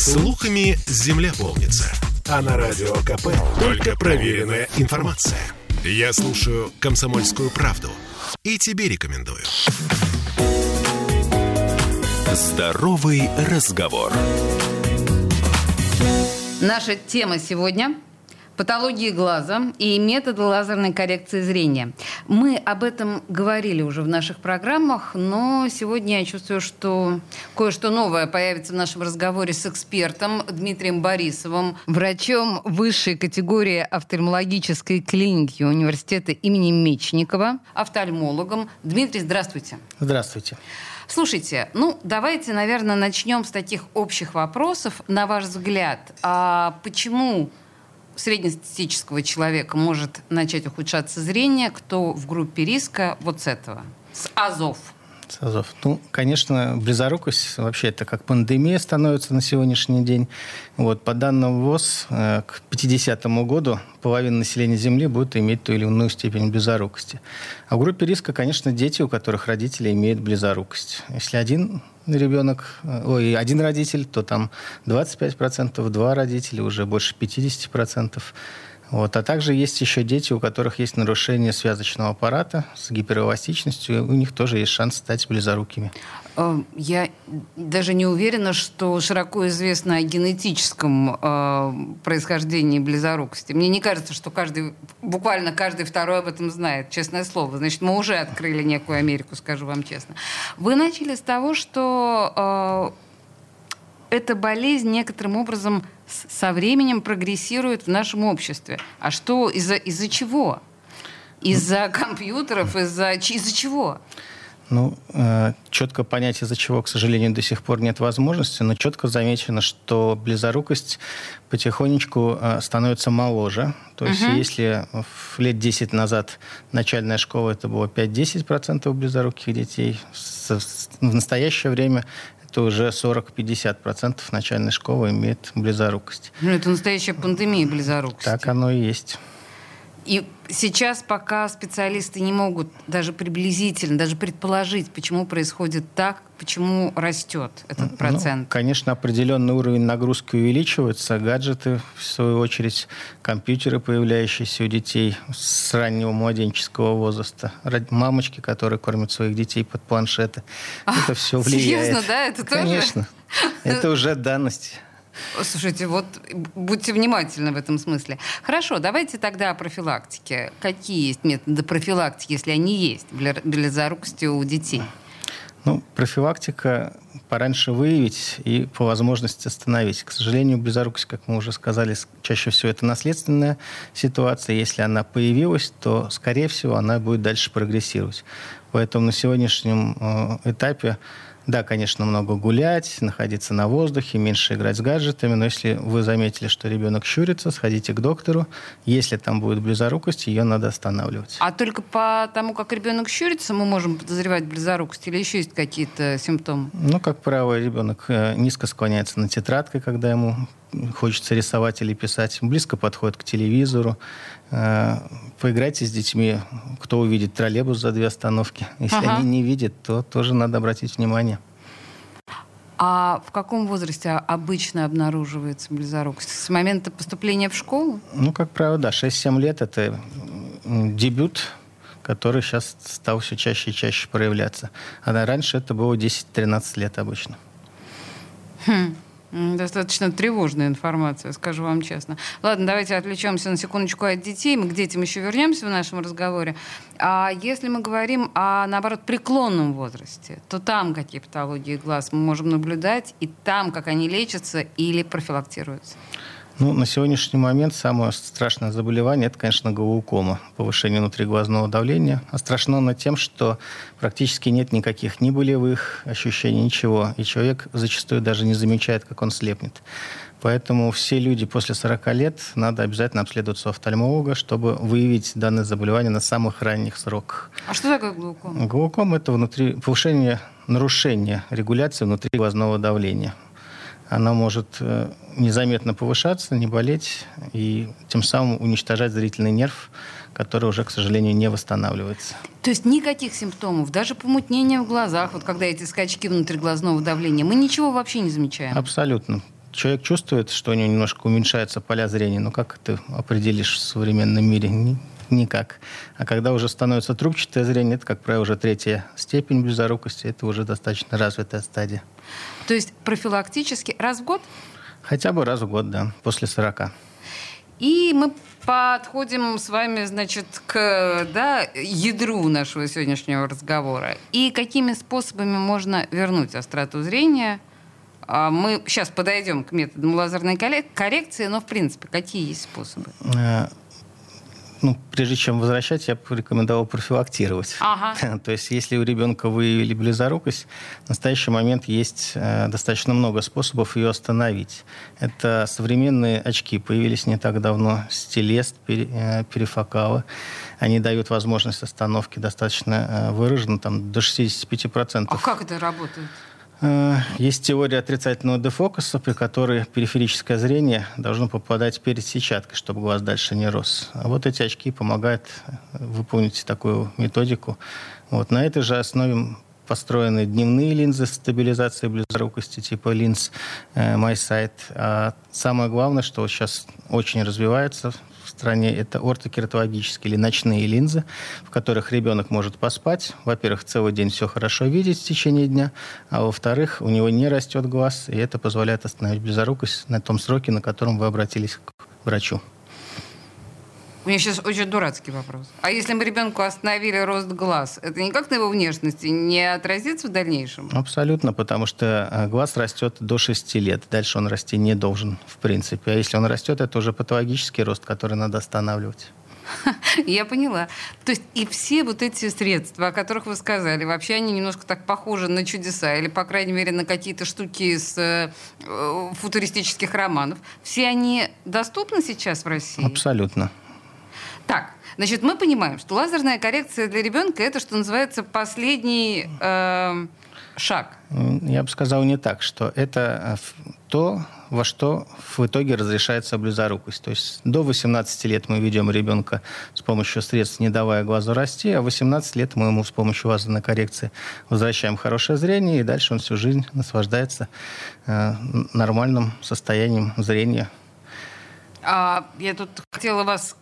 Слухами земля полнится. А на радио КП только проверенная информация. Я слушаю «Комсомольскую правду» и тебе рекомендую. Здоровый разговор. Наша тема сегодня патологии глаза и методы лазерной коррекции зрения. Мы об этом говорили уже в наших программах, но сегодня я чувствую, что кое-что новое появится в нашем разговоре с экспертом Дмитрием Борисовым, врачом высшей категории офтальмологической клиники университета имени Мечникова, офтальмологом. Дмитрий, здравствуйте. Здравствуйте. Слушайте, ну давайте, наверное, начнем с таких общих вопросов. На ваш взгляд, а почему среднестатистического человека может начать ухудшаться зрение, кто в группе риска вот с этого, с АЗОВ? С АЗОВ. Ну, конечно, близорукость вообще это как пандемия становится на сегодняшний день. Вот, по данным ВОЗ, э, к 50 году половина населения Земли будет иметь ту или иную степень близорукости. А в группе риска, конечно, дети, у которых родители имеют близорукость. Если один ребенок, э, ой, один родитель, то там 25%, два родителя, уже больше 50%. Вот. А также есть еще дети, у которых есть нарушение связочного аппарата с гиперэластичностью, у них тоже есть шанс стать близорукими. Э, я даже не уверена, что широко известно о генетическом э, происхождении близорукости. Мне не кажется, что каждый, буквально каждый второй об этом знает, честное слово. Значит, мы уже открыли некую Америку, скажу вам честно. Вы начали с того, что э, эта болезнь некоторым образом со временем прогрессирует в нашем обществе. А что, из-за из чего? Из-за компьютеров, из-за из чего? Ну, э, четко понять, из-за чего, к сожалению, до сих пор нет возможности, но четко замечено, что близорукость потихонечку э, становится моложе. То есть, угу. если лет 10 назад начальная школа это было 5-10% близоруких детей, в настоящее время то уже 40-50% начальной школы имеет близорукость. Ну, это настоящая пандемия близорукости. Так оно и есть. И сейчас пока специалисты не могут даже приблизительно, даже предположить, почему происходит так, почему растет этот ну, процент. Ну, конечно, определенный уровень нагрузки увеличивается. Гаджеты, в свою очередь, компьютеры, появляющиеся у детей с раннего младенческого возраста. Мамочки, которые кормят своих детей под планшеты. А, Это все влияет. Серьезно, да? Это тоже? Конечно. Это уже данность. Слушайте, вот будьте внимательны в этом смысле. Хорошо, давайте тогда о профилактике. Какие есть методы профилактики, если они есть, для, зарукости у детей? Ну, профилактика пораньше выявить и по возможности остановить. К сожалению, близорукость, как мы уже сказали, чаще всего это наследственная ситуация. Если она появилась, то, скорее всего, она будет дальше прогрессировать. Поэтому на сегодняшнем э, этапе да, конечно, много гулять, находиться на воздухе, меньше играть с гаджетами, но если вы заметили, что ребенок щурится, сходите к доктору. Если там будет близорукость, ее надо останавливать. А только по тому, как ребенок щурится, мы можем подозревать близорукость или еще есть какие-то симптомы? Ну, как правило, ребенок э, низко склоняется на тетрадкой, когда ему хочется рисовать или писать, близко подходит к телевизору. Э, поиграйте с детьми, кто увидит троллейбус за две остановки. Если ага. они не видят, то тоже надо обратить внимание. А в каком возрасте обычно обнаруживается близорукость? С момента поступления в школу? Ну, как правило, да. 6-7 лет – это дебют, который сейчас стал все чаще и чаще проявляться. А раньше это было 10-13 лет обычно. Хм. Достаточно тревожная информация, скажу вам честно. Ладно, давайте отвлечемся на секундочку от детей. Мы к детям еще вернемся в нашем разговоре. А если мы говорим о, наоборот, преклонном возрасте, то там какие патологии глаз мы можем наблюдать, и там как они лечатся или профилактируются? Ну, на сегодняшний момент самое страшное заболевание – это, конечно, глаукома, повышение внутриглазного давления. А страшно оно тем, что практически нет никаких ни болевых ощущений, ничего. И человек зачастую даже не замечает, как он слепнет. Поэтому все люди после 40 лет надо обязательно обследоваться у офтальмолога, чтобы выявить данное заболевание на самых ранних сроках. А что такое глаукома? Глаукома – это внутри, повышение, нарушение регуляции внутриглазного давления она может э, незаметно повышаться, не болеть и тем самым уничтожать зрительный нерв, который уже, к сожалению, не восстанавливается. То есть никаких симптомов, даже помутнения в глазах, вот когда эти скачки внутриглазного давления, мы ничего вообще не замечаем? Абсолютно. человек чувствует, что у него немножко уменьшается поля зрения. Но как ты определишь в современном мире? Никак. А когда уже становится трубчатое зрение, это, как правило, уже третья степень близорукости, это уже достаточно развитая стадия. То есть профилактически раз в год? Хотя бы раз в год, да, после 40. И мы подходим с вами, значит, к да, ядру нашего сегодняшнего разговора. И какими способами можно вернуть остроту зрения? А мы сейчас подойдем к методам лазерной коррекции, но, в принципе, какие есть способы? Ну, прежде чем возвращать, я бы рекомендовал профилактировать. Ага. То есть, если у ребенка выявили близорукость, в настоящий момент есть э, достаточно много способов ее остановить. Это современные очки, появились не так давно, стилест, э, перифокалы. Они дают возможность остановки достаточно э, выраженно, там, до 65%. А как это работает? Э, есть теория отрицательного дефокуса, при которой периферическое зрение должно попадать перед сетчаткой, чтобы глаз дальше не рос. А вот эти очки помогают э, выполнить такую методику. Вот. На этой же основе построены дневные линзы стабилизации близорукости типа линз э, MySight. А самое главное, что сейчас очень развивается стране, это ортокератологические или ночные линзы, в которых ребенок может поспать. Во-первых, целый день все хорошо видеть в течение дня, а во-вторых, у него не растет глаз, и это позволяет остановить близорукость на том сроке, на котором вы обратились к врачу. У меня сейчас очень дурацкий вопрос. А если мы ребенку остановили рост глаз, это никак на его внешности не отразится в дальнейшем? Абсолютно, потому что э, глаз растет до 6 лет. Дальше он расти не должен, в принципе. А если он растет, это уже патологический рост, который надо останавливать. Я поняла. То есть и все вот эти средства, о которых вы сказали, вообще они немножко так похожи на чудеса, или, по крайней мере, на какие-то штуки из э, футуристических романов. Все они доступны сейчас в России? Абсолютно. Так, значит, мы понимаем, что лазерная коррекция для ребенка это, что называется, последний э, шаг. Я бы сказал не так, что это э, то, во что в итоге разрешается близорукость. То есть до 18 лет мы ведем ребенка с помощью средств, не давая глазу расти, а 18 лет мы ему с помощью лазерной коррекции возвращаем хорошее зрение, и дальше он всю жизнь наслаждается э, нормальным состоянием зрения а, я тут хотела вас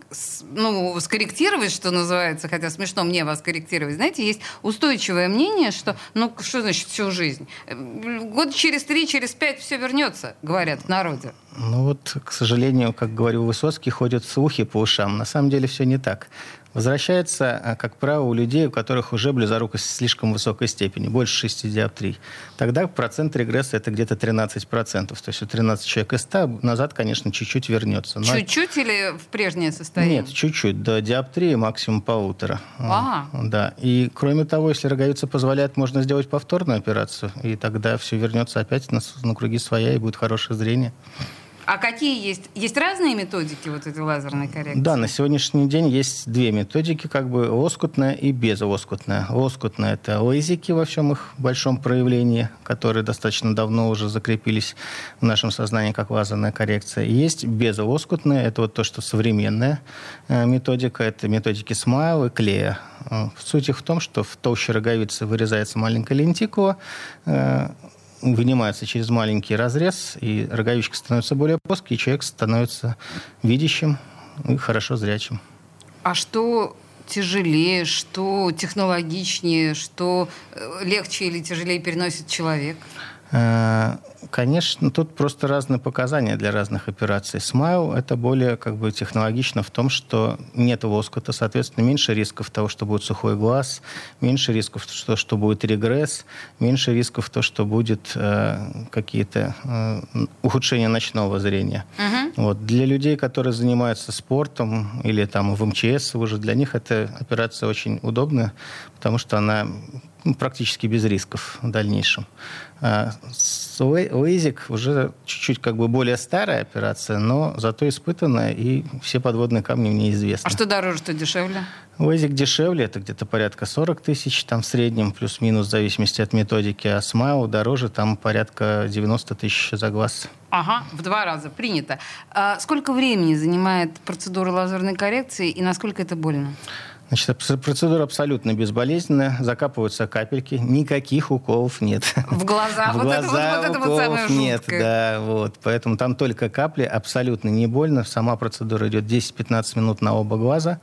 ну, скорректировать, что называется, хотя смешно мне вас корректировать. Знаете, есть устойчивое мнение, что, ну, что значит всю жизнь? Год через три, через пять все вернется, говорят в народе. Ну вот, к сожалению, как говорил Высоцкий, ходят слухи по ушам. На самом деле все не так возвращается, а, как правило, у людей, у которых уже близорукость в слишком высокой степени, больше 6 диоптрий. Тогда процент регресса это где-то 13%. То есть у 13 человек из 100 назад, конечно, чуть-чуть вернется. Но... Чуть-чуть или в прежнее состояние? Нет, чуть-чуть, до диоптрии максимум полутора. Ага. Да. И кроме того, если роговица позволяет, можно сделать повторную операцию, и тогда все вернется опять на, на круги своя, и будет хорошее зрение. А какие есть? Есть разные методики вот этой лазерной коррекции? Да, на сегодняшний день есть две методики, как бы лоскутная и безлоскутная. Лоскутная – это лазики во всем их большом проявлении, которые достаточно давно уже закрепились в нашем сознании как лазерная коррекция. И есть безлоскутная – это вот то, что современная э, методика, это методики смайл и клея. Э, суть их в том, что в толще роговицы вырезается маленькая лентикула, э, вынимается через маленький разрез, и роговичка становится более плоской, и человек становится видящим и хорошо зрячим. А что тяжелее, что технологичнее, что э, легче или тяжелее переносит человек? Э, конечно, тут просто разные показания для разных операций. Смайл – это более как бы технологично в том, что нет лоскута, соответственно, меньше рисков того, что будет сухой глаз, меньше рисков того, что будет регресс, меньше рисков того, что будет э, какие-то э, ухудшения ночного зрения. Угу. Вот. Для людей, которые занимаются спортом или там в МЧС уже, для них эта операция очень удобная, потому что она практически без рисков в дальнейшем. А Лейзик уже чуть-чуть как бы более старая операция, но зато испытанная, и все подводные камни мне известны. А что дороже, что дешевле? Лейзик дешевле, это где-то порядка 40 тысяч, там в среднем, плюс-минус, в зависимости от методики. А Смайл дороже, там порядка 90 тысяч за глаз. Ага, в два раза, принято. А сколько времени занимает процедура лазерной коррекции и насколько это больно? Значит, процедура абсолютно безболезненная. Закапываются капельки. Никаких уколов нет. В глаза? В вот глаза это, вот, вот это вот нет, да. Вот. Поэтому там только капли. Абсолютно не больно. Сама процедура идет 10-15 минут на оба глаза.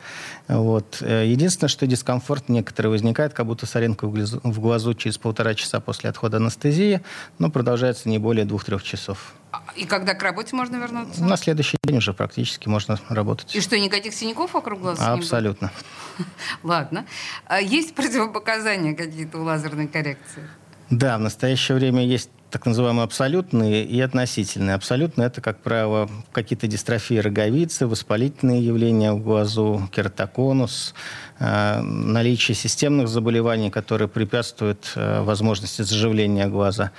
Вот. Э, единственное, что дискомфорт некоторый возникает, как будто соринка в глазу через полтора часа после отхода анестезии, но продолжается не более двух-трех часов. И когда к работе можно вернуться? На следующий день уже практически можно работать. И что, никаких синяков вокруг глаз? Абсолютно. Ладно. А есть противопоказания какие-то у лазерной коррекции? Да, в настоящее время есть так называемые абсолютные и относительные. Абсолютные – это, как правило, какие-то дистрофии роговицы, воспалительные явления в глазу, кератоконус, э, наличие системных заболеваний, которые препятствуют э, возможности заживления глаза.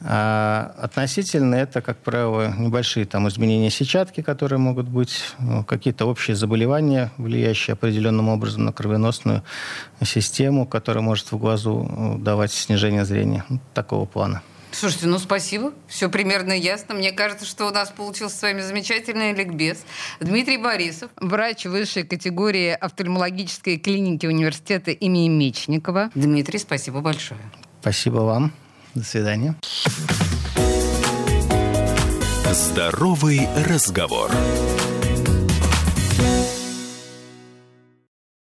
А относительно это, как правило, небольшие там изменения сетчатки, которые могут быть, ну, какие-то общие заболевания, влияющие определенным образом на кровеносную систему, которая может в глазу э, давать снижение зрения. Ну, такого плана. Слушайте, ну спасибо. Все примерно ясно. Мне кажется, что у нас получился с вами замечательный ликбез. Дмитрий Борисов, врач высшей категории офтальмологической клиники университета имени Мечникова. Дмитрий, спасибо большое. Спасибо вам. До свидания. Здоровый разговор.